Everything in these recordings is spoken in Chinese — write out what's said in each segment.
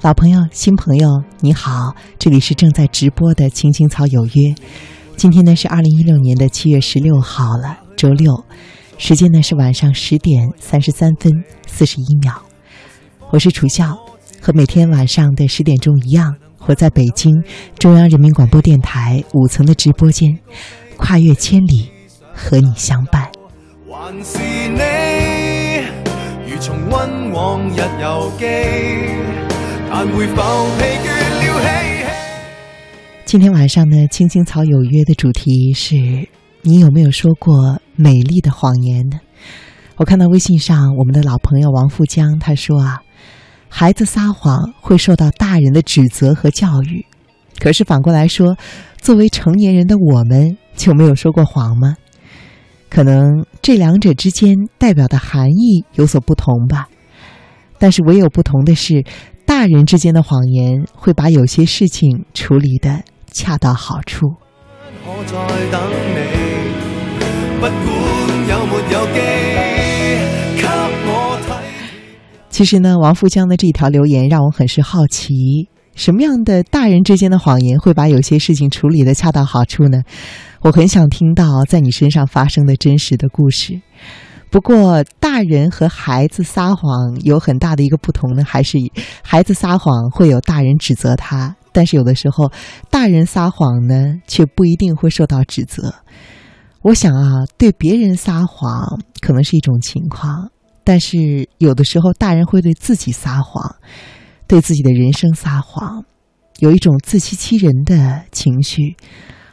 老朋友、新朋友，你好，这里是正在直播的《青青草有约》。今天呢是二零一六年的七月十六号了，周六，时间呢是晚上十点三十三分四十一秒。我是楚笑，和每天晚上的十点钟一样，我在北京中央人民广播电台五层的直播间，跨越千里，和你相伴。还是你，如重温往日游记。今天晚上呢，《青青草有约》的主题是你有没有说过美丽的谎言呢？我看到微信上我们的老朋友王富江他说啊，孩子撒谎会受到大人的指责和教育，可是反过来说，作为成年人的我们就没有说过谎吗？可能这两者之间代表的含义有所不同吧，但是唯有不同的是。大人之间的谎言会把有些事情处理的恰到好处。其实呢，王富江的这条留言让我很是好奇：什么样的大人之间的谎言会把有些事情处理的恰到好处呢？我很想听到在你身上发生的真实的故事。不过，大人和孩子撒谎有很大的一个不同呢，还是孩子撒谎会有大人指责他，但是有的时候，大人撒谎呢，却不一定会受到指责。我想啊，对别人撒谎可能是一种情况，但是有的时候，大人会对自己撒谎，对自己的人生撒谎，有一种自欺欺人的情绪。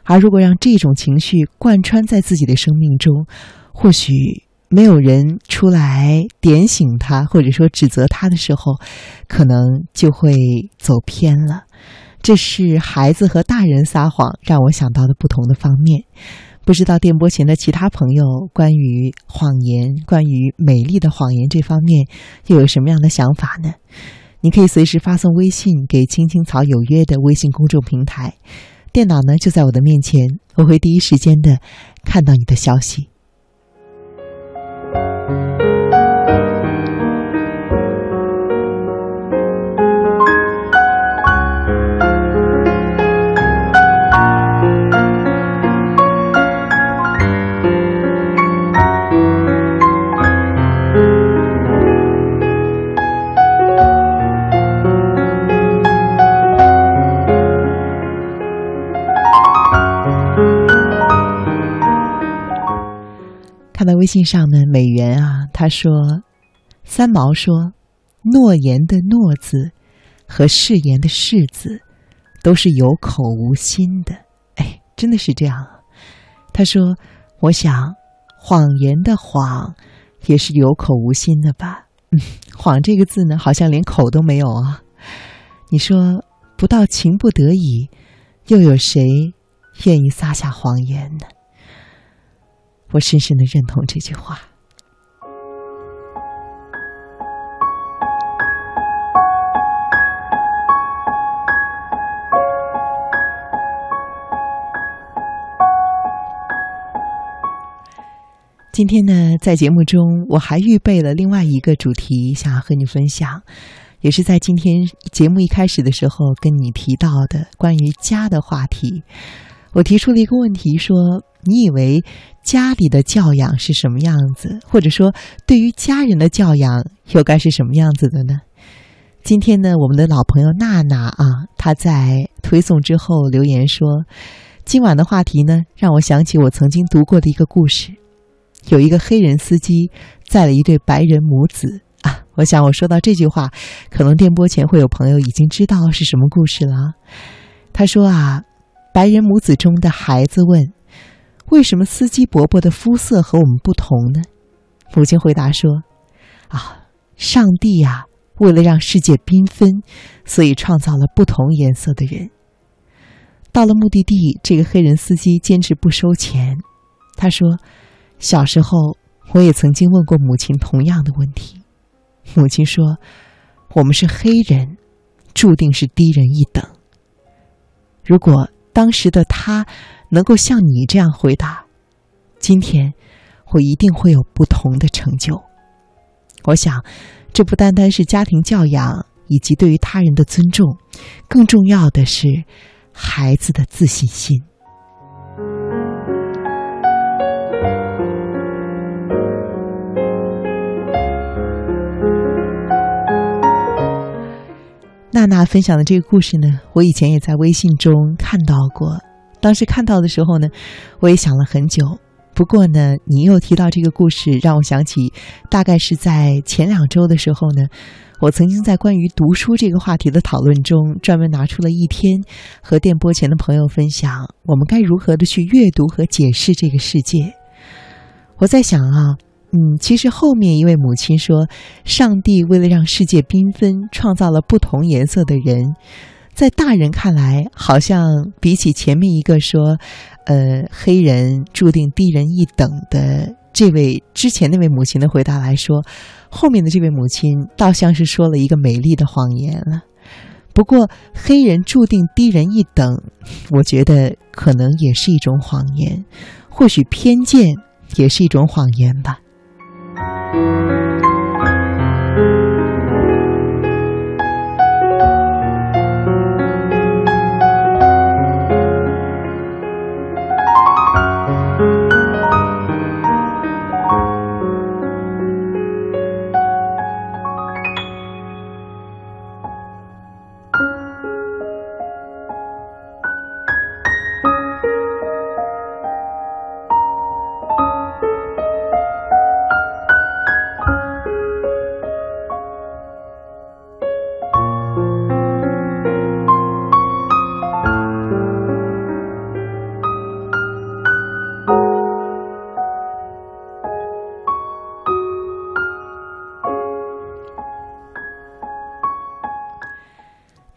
而如果让这种情绪贯穿在自己的生命中，或许。没有人出来点醒他，或者说指责他的时候，可能就会走偏了。这是孩子和大人撒谎让我想到的不同的方面。不知道电波前的其他朋友关于谎言、关于美丽的谎言这方面又有什么样的想法呢？你可以随时发送微信给“青青草有约”的微信公众平台，电脑呢就在我的面前，我会第一时间的看到你的消息。在微信上的，美元啊，他说：“三毛说，诺言的诺字和誓言的誓字都是有口无心的。”哎，真的是这样。他说：“我想，谎言的谎也是有口无心的吧？嗯，谎这个字呢，好像连口都没有啊。你说，不到情不得已，又有谁愿意撒下谎言呢？”我深深的认同这句话。今天呢，在节目中我还预备了另外一个主题，想要和你分享，也是在今天节目一开始的时候跟你提到的关于家的话题。我提出了一个问题，说：“你以为家里的教养是什么样子？或者说，对于家人的教养又该是什么样子的呢？”今天呢，我们的老朋友娜娜啊，她在推送之后留言说：“今晚的话题呢，让我想起我曾经读过的一个故事，有一个黑人司机载了一对白人母子啊。”我想我说到这句话，可能电波前会有朋友已经知道是什么故事了。他说啊。白人母子中的孩子问：“为什么司机伯伯的肤色和我们不同呢？”母亲回答说：“啊，上帝呀，为了让世界缤纷，所以创造了不同颜色的人。”到了目的地，这个黑人司机坚持不收钱。他说：“小时候，我也曾经问过母亲同样的问题。母亲说：‘我们是黑人，注定是低人一等。’如果……”当时的他能够像你这样回答，今天我一定会有不同的成就。我想，这不单单是家庭教养以及对于他人的尊重，更重要的是孩子的自信心。娜娜分享的这个故事呢，我以前也在微信中看到过。当时看到的时候呢，我也想了很久。不过呢，你又提到这个故事，让我想起，大概是在前两周的时候呢，我曾经在关于读书这个话题的讨论中，专门拿出了一天，和电波前的朋友分享，我们该如何的去阅读和解释这个世界。我在想啊。嗯，其实后面一位母亲说，上帝为了让世界缤纷，创造了不同颜色的人。在大人看来，好像比起前面一个说，呃，黑人注定低人一等的这位之前那位母亲的回答来说，后面的这位母亲倒像是说了一个美丽的谎言了。不过，黑人注定低人一等，我觉得可能也是一种谎言，或许偏见也是一种谎言吧。Thank you.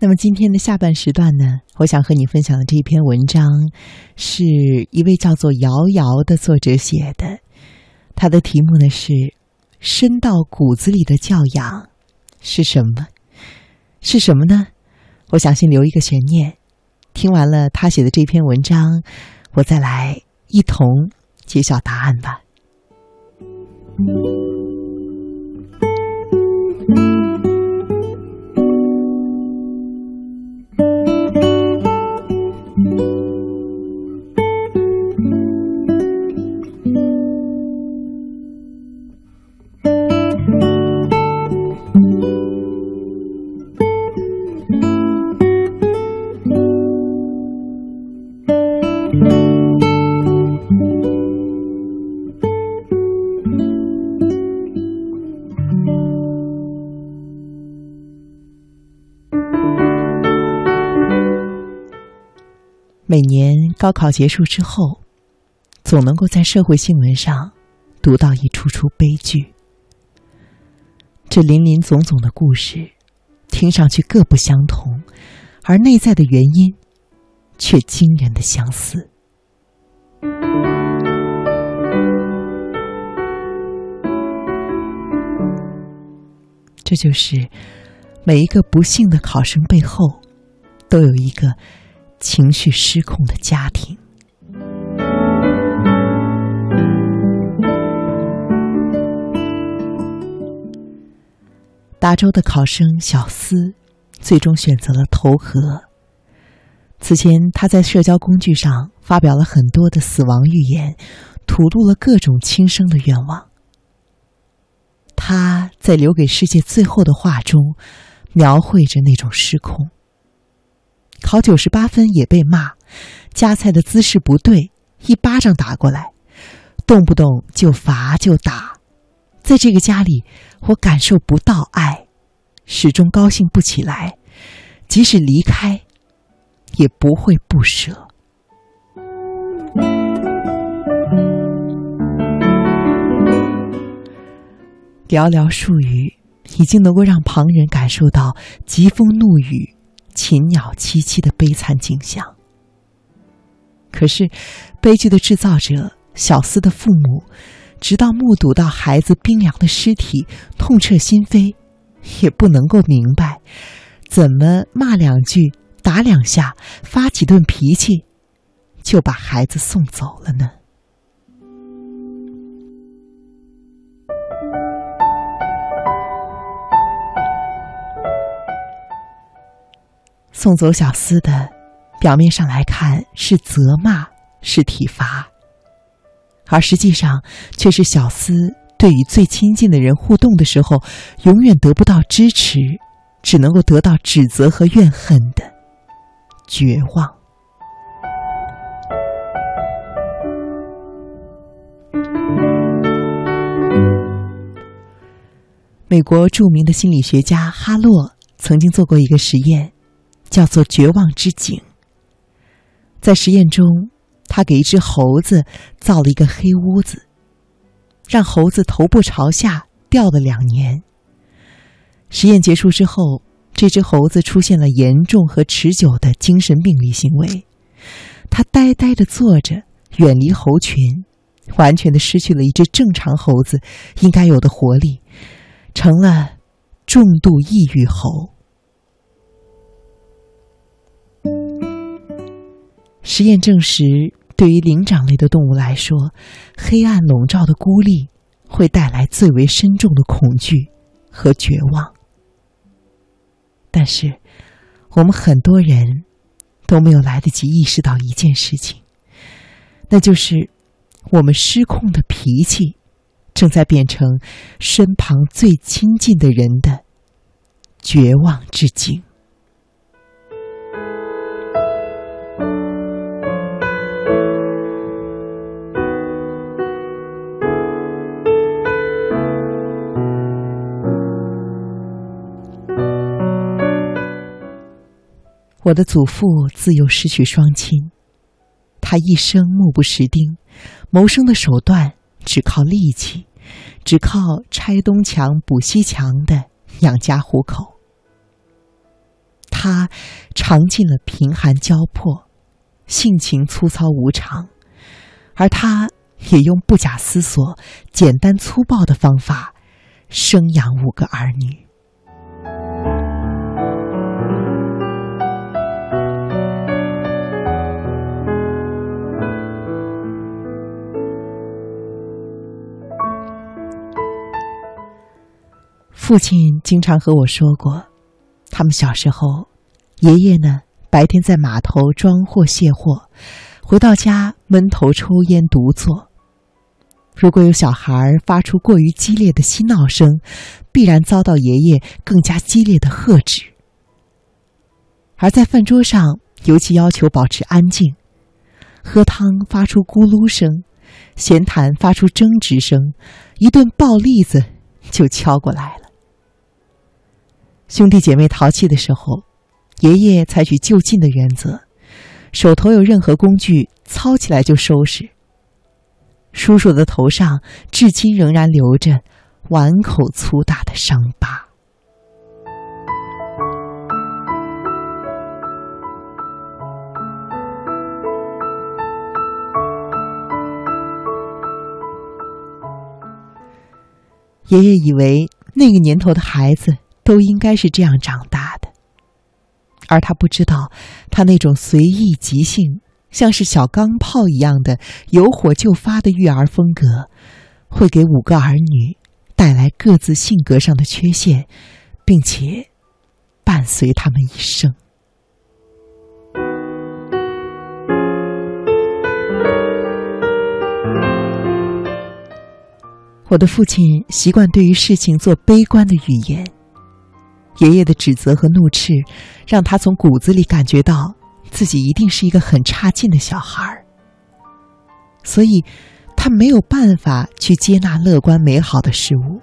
那么今天的下半时段呢，我想和你分享的这篇文章，是一位叫做瑶瑶的作者写的。他的题目呢是“深到骨子里的教养是什么？是什么呢？”我想先留一个悬念。听完了他写的这篇文章，我再来一同揭晓答案吧。高考结束之后，总能够在社会新闻上读到一出出悲剧。这林林总总的故事，听上去各不相同，而内在的原因却惊人的相似。这就是每一个不幸的考生背后，都有一个。情绪失控的家庭。达州的考生小思，最终选择了投河。此前，他在社交工具上发表了很多的死亡预言，吐露了各种轻生的愿望。他在留给世界最后的话中，描绘着那种失控。考九十八分也被骂，夹菜的姿势不对，一巴掌打过来，动不动就罚就打，在这个家里，我感受不到爱，始终高兴不起来，即使离开，也不会不舍。寥寥数语，已经能够让旁人感受到疾风怒雨。禽鸟凄凄的悲惨景象。可是，悲剧的制造者小思的父母，直到目睹到孩子冰凉的尸体，痛彻心扉，也不能够明白，怎么骂两句、打两下、发几顿脾气，就把孩子送走了呢？送走小厮的，表面上来看是责骂，是体罚，而实际上却是小厮对与最亲近的人互动的时候，永远得不到支持，只能够得到指责和怨恨的绝望。美国著名的心理学家哈洛曾经做过一个实验，叫做“绝望之井”。在实验中，他给一只猴子造了一个黑屋子，让猴子头部朝下吊了两年。实验结束之后，这只猴子出现了严重和持久的精神病理行为，它呆呆地坐着，远离猴群，完全的失去了一只正常猴子应该有的活力。成了重度抑郁猴。实验证实，对于灵长类的动物来说，黑暗笼罩的孤立会带来最为深重的恐惧和绝望。但是，我们很多人都没有来得及意识到一件事情，那就是我们失控的脾气。正在变成身旁最亲近的人的绝望之井。我的祖父自幼失去双亲，他一生目不识丁，谋生的手段只靠力气。只靠拆东墙补西墙的养家糊口，他尝尽了贫寒交迫，性情粗糙无常，而他也用不假思索、简单粗暴的方法生养五个儿女。父亲经常和我说过，他们小时候，爷爷呢白天在码头装货卸货，回到家闷头抽烟独坐。如果有小孩发出过于激烈的嬉闹声，必然遭到爷爷更加激烈的呵止。而在饭桌上，尤其要求保持安静，喝汤发出咕噜声，闲谈发出争执声，一顿爆栗子就敲过来了。兄弟姐妹淘气的时候，爷爷采取就近的原则，手头有任何工具，操起来就收拾。叔叔的头上至今仍然留着碗口粗大的伤疤。爷爷以为那个年头的孩子。都应该是这样长大的，而他不知道，他那种随意即兴、像是小钢炮一样的有火就发的育儿风格，会给五个儿女带来各自性格上的缺陷，并且伴随他们一生。我的父亲习惯对于事情做悲观的语言。爷爷的指责和怒斥，让他从骨子里感觉到自己一定是一个很差劲的小孩儿，所以，他没有办法去接纳乐观美好的事物。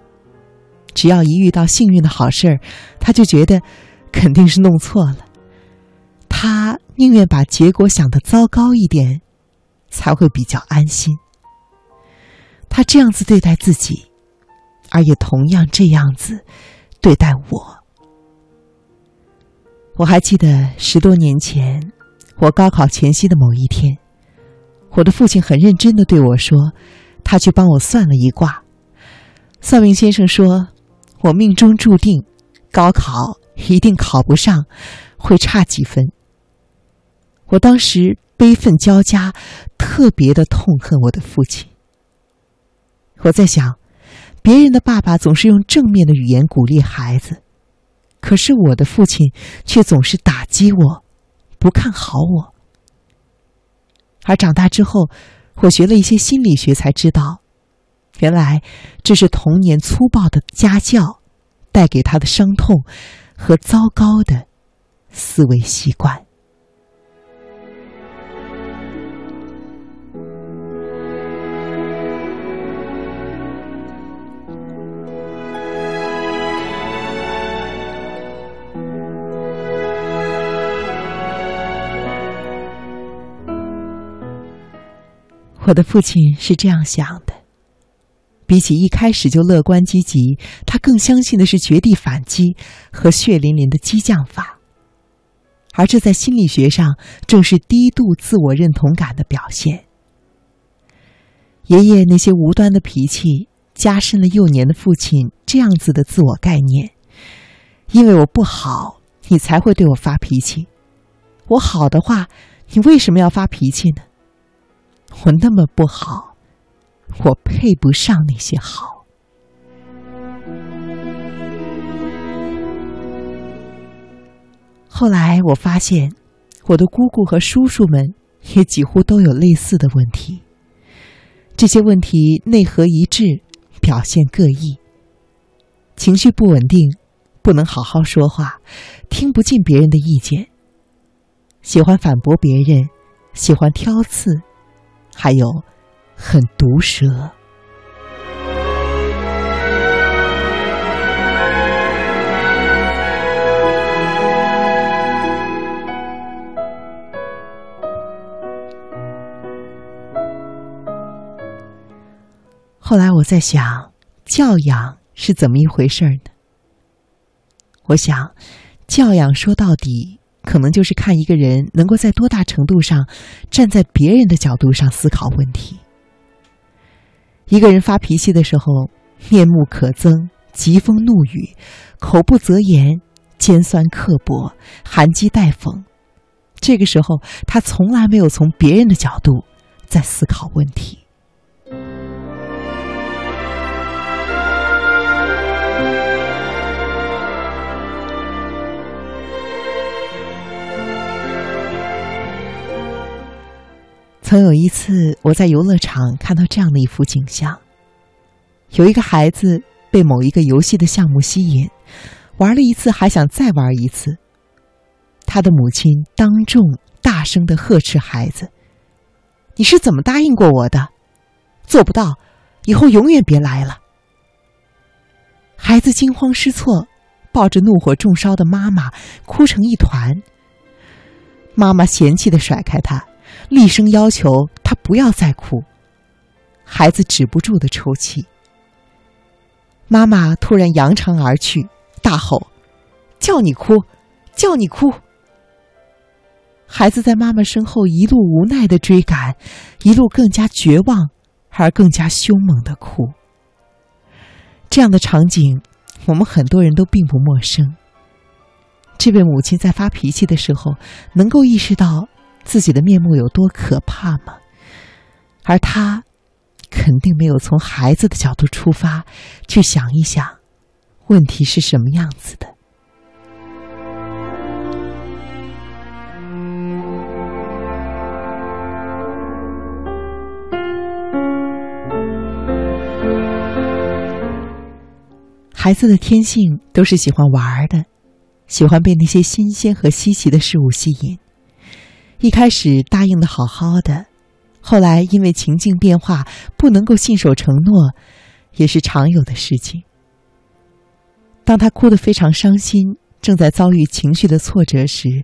只要一遇到幸运的好事儿，他就觉得肯定是弄错了。他宁愿把结果想的糟糕一点，才会比较安心。他这样子对待自己，而也同样这样子对待我。我还记得十多年前，我高考前夕的某一天，我的父亲很认真的对我说：“他去帮我算了一卦，算命先生说，我命中注定高考一定考不上，会差几分。”我当时悲愤交加，特别的痛恨我的父亲。我在想，别人的爸爸总是用正面的语言鼓励孩子。可是我的父亲却总是打击我，不看好我。而长大之后，我学了一些心理学，才知道，原来这是童年粗暴的家教带给他的伤痛和糟糕的思维习惯。我的父亲是这样想的：比起一开始就乐观积极，他更相信的是绝地反击和血淋淋的激将法，而这在心理学上正是低度自我认同感的表现。爷爷那些无端的脾气，加深了幼年的父亲这样子的自我概念：因为我不好，你才会对我发脾气；我好的话，你为什么要发脾气呢？我那么不好，我配不上那些好。后来我发现，我的姑姑和叔叔们也几乎都有类似的问题。这些问题内核一致，表现各异，情绪不稳定，不能好好说话，听不进别人的意见，喜欢反驳别人，喜欢挑刺。还有，很毒舌。后来我在想，教养是怎么一回事呢？我想，教养说到底。可能就是看一个人能够在多大程度上站在别人的角度上思考问题。一个人发脾气的时候，面目可憎，疾风怒雨，口不择言，尖酸刻薄，含讥带讽。这个时候，他从来没有从别人的角度在思考问题。曾有一次，我在游乐场看到这样的一幅景象：有一个孩子被某一个游戏的项目吸引，玩了一次还想再玩一次。他的母亲当众大声的呵斥孩子：“你是怎么答应过我的？做不到，以后永远别来了。”孩子惊慌失措，抱着怒火中烧的妈妈哭成一团。妈妈嫌弃的甩开他。厉声要求他不要再哭。孩子止不住的抽泣。妈妈突然扬长而去，大吼：“叫你哭，叫你哭！”孩子在妈妈身后一路无奈的追赶，一路更加绝望，而更加凶猛的哭。这样的场景，我们很多人都并不陌生。这位母亲在发脾气的时候，能够意识到。自己的面目有多可怕吗？而他肯定没有从孩子的角度出发，去想一想，问题是什么样子的。孩子的天性都是喜欢玩的，喜欢被那些新鲜和稀奇的事物吸引。一开始答应的好好的，后来因为情境变化不能够信守承诺，也是常有的事情。当他哭得非常伤心，正在遭遇情绪的挫折时，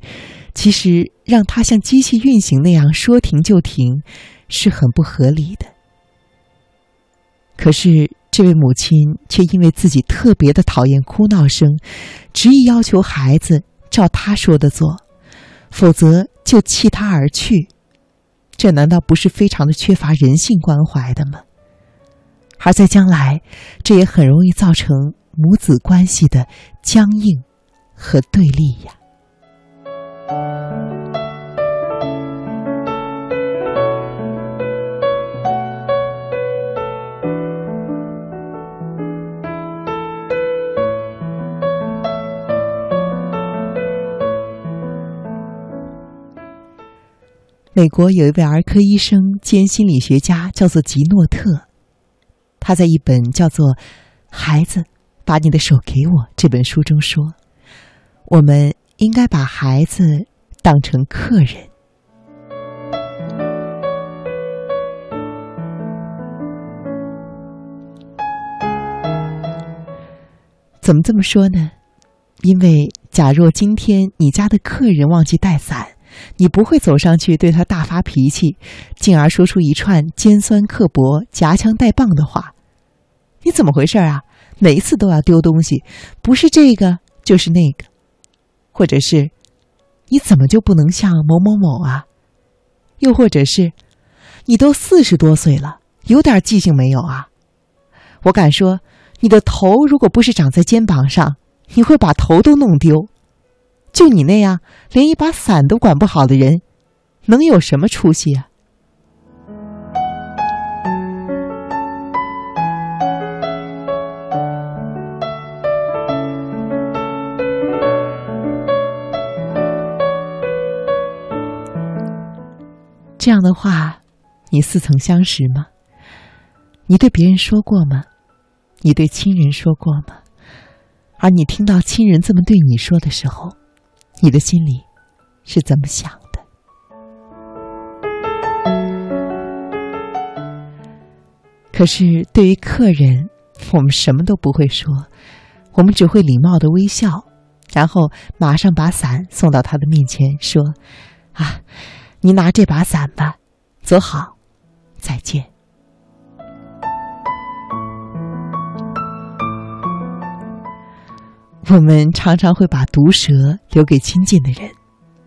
其实让他像机器运行那样说停就停，是很不合理的。可是这位母亲却因为自己特别的讨厌哭闹声，执意要求孩子照他说的做，否则。就弃他而去，这难道不是非常的缺乏人性关怀的吗？而在将来，这也很容易造成母子关系的僵硬和对立呀。美国有一位儿科医生兼心理学家，叫做吉诺特。他在一本叫做《孩子，把你的手给我》这本书中说：“我们应该把孩子当成客人。”怎么这么说呢？因为假若今天你家的客人忘记带伞，你不会走上去对他大发脾气，进而说出一串尖酸刻薄、夹枪带棒的话。你怎么回事啊？每一次都要丢东西，不是这个就是那个，或者是你怎么就不能像某某某啊？又或者是你都四十多岁了，有点记性没有啊？我敢说，你的头如果不是长在肩膀上，你会把头都弄丢。就你那样连一把伞都管不好的人，能有什么出息啊？这样的话，你似曾相识吗？你对别人说过吗？你对亲人说过吗？而你听到亲人这么对你说的时候，你的心里是怎么想的？可是对于客人，我们什么都不会说，我们只会礼貌的微笑，然后马上把伞送到他的面前，说：“啊，你拿这把伞吧，走好，再见。”我们常常会把毒舌留给亲近的人，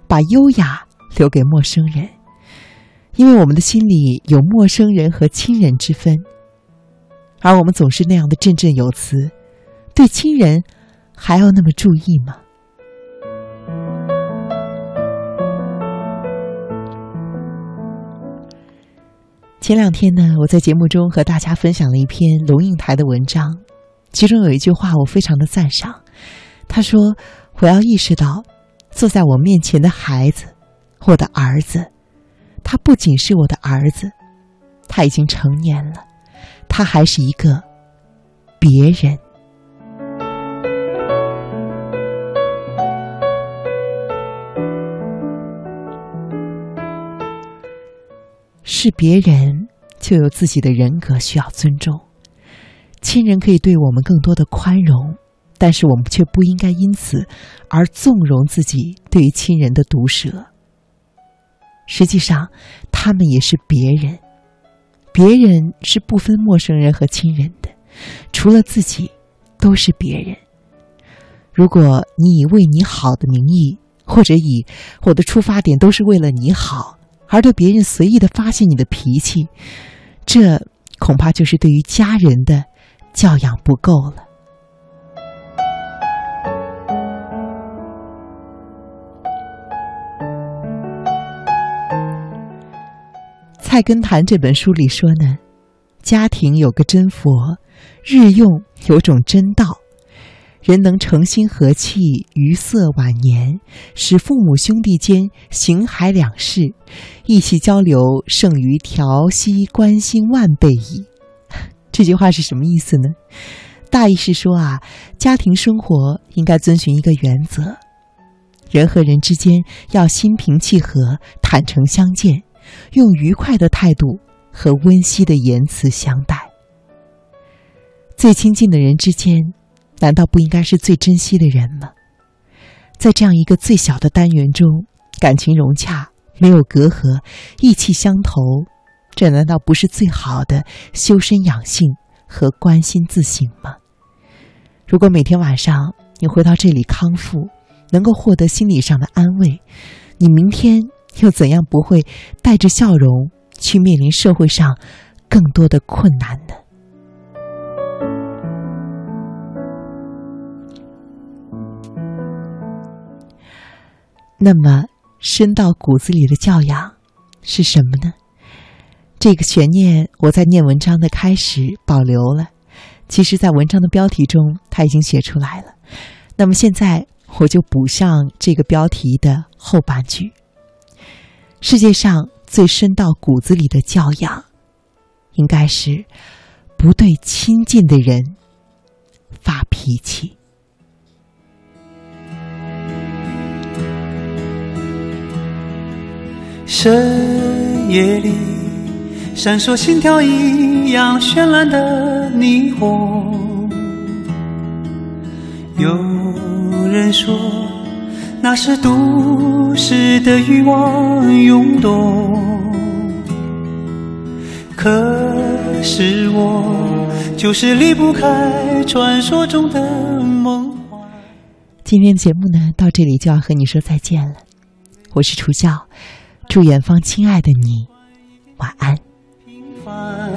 把优雅留给陌生人，因为我们的心里有陌生人和亲人之分，而我们总是那样的振振有词，对亲人还要那么注意吗？前两天呢，我在节目中和大家分享了一篇龙应台的文章，其中有一句话我非常的赞赏。他说：“我要意识到，坐在我面前的孩子，我的儿子，他不仅是我的儿子，他已经成年了，他还是一个别人，是别人就有自己的人格需要尊重，亲人可以对我们更多的宽容。”但是我们却不应该因此而纵容自己对于亲人的毒舌。实际上，他们也是别人，别人是不分陌生人和亲人的，除了自己，都是别人。如果你以为你好的名义，或者以我的出发点都是为了你好，而对别人随意的发泄你的脾气，这恐怕就是对于家人的教养不够了。《菜根谭》这本书里说呢，家庭有个真佛，日用有种真道，人能诚心和气，于色晚年，使父母兄弟间形骸两世，意气交流，胜于调息关心万倍矣。这句话是什么意思呢？大意是说啊，家庭生活应该遵循一个原则，人和人之间要心平气和，坦诚相见。用愉快的态度和温馨的言辞相待。最亲近的人之间，难道不应该是最珍惜的人吗？在这样一个最小的单元中，感情融洽，没有隔阂，意气相投，这难道不是最好的修身养性和关心自省吗？如果每天晚上你回到这里康复，能够获得心理上的安慰，你明天。又怎样不会带着笑容去面临社会上更多的困难呢？那么，深到骨子里的教养是什么呢？这个悬念我在念文章的开始保留了，其实，在文章的标题中他已经写出来了。那么现在我就补上这个标题的后半句。世界上最深到骨子里的教养，应该是不对亲近的人发脾气。深夜里，闪烁心跳一样绚烂的霓虹。有人说，那是都市的欲望涌动。可是我就是离不开传说中的梦幻。今天节目呢，到这里就要和你说再见了。我是楚笑。祝远方亲爱的你晚安。平凡